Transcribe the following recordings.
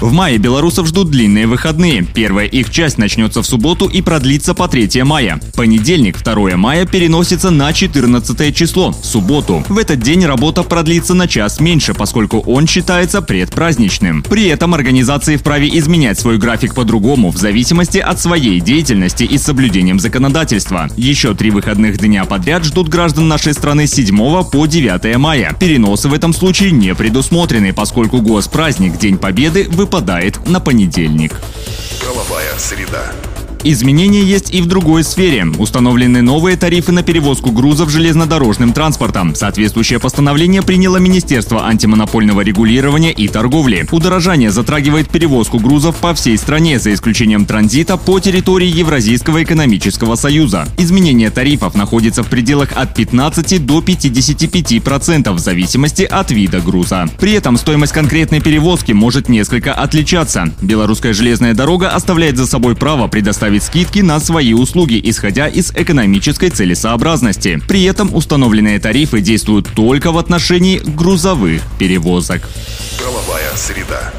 В мае белорусов ждут длинные выходные. Первая их часть начнется в субботу и продлится по 3 мая. Понедельник, 2 мая, переносится на 14 число, субботу. В этот день работа продлится на час меньше, поскольку он считается предпраздничным. При этом организации вправе изменять свой график по-другому, в зависимости от своей деятельности и соблюдением законодательства. Еще три выходных дня подряд ждут граждан нашей страны с 7 по 9 мая. Переносы в этом случае не предусмотрены, поскольку госпраздник День Победы выпадает на понедельник. Правовая среда. Изменения есть и в другой сфере. Установлены новые тарифы на перевозку грузов железнодорожным транспортом. Соответствующее постановление приняло Министерство антимонопольного регулирования и торговли. Удорожание затрагивает перевозку грузов по всей стране, за исключением транзита по территории Евразийского экономического союза. Изменение тарифов находится в пределах от 15 до 55% в зависимости от вида груза. При этом стоимость конкретной перевозки может несколько отличаться. Белорусская железная дорога оставляет за собой право предоставить ставить скидки на свои услуги, исходя из экономической целесообразности. При этом установленные тарифы действуют только в отношении грузовых перевозок. Правовая среда.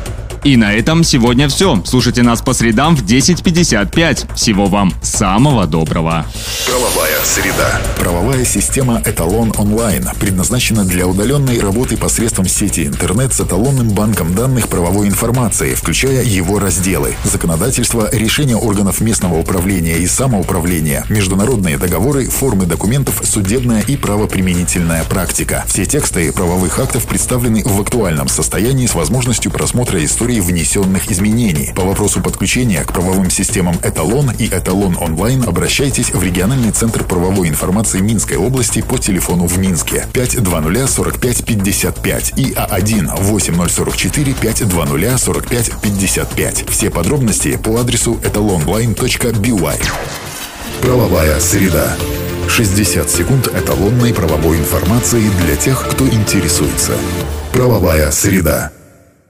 И на этом сегодня все. Слушайте нас по средам в 10.55. Всего вам самого доброго. Правовая среда. Правовая система «Эталон онлайн» предназначена для удаленной работы посредством сети интернет с эталонным банком данных правовой информации, включая его разделы. Законодательство, решения органов местного управления и самоуправления, международные договоры, формы документов, судебная и правоприменительная практика. Все тексты правовых актов представлены в актуальном состоянии с возможностью просмотра истории внесенных изменений. По вопросу подключения к правовым системам «Эталон» и «Эталон онлайн» обращайтесь в региональный центр правовой информации Минской области по телефону в Минске 520 45 55 и А1 8044 520 45 55. Все подробности по адресу etalonline.by. Правовая среда. 60 секунд эталонной правовой информации для тех, кто интересуется. Правовая среда.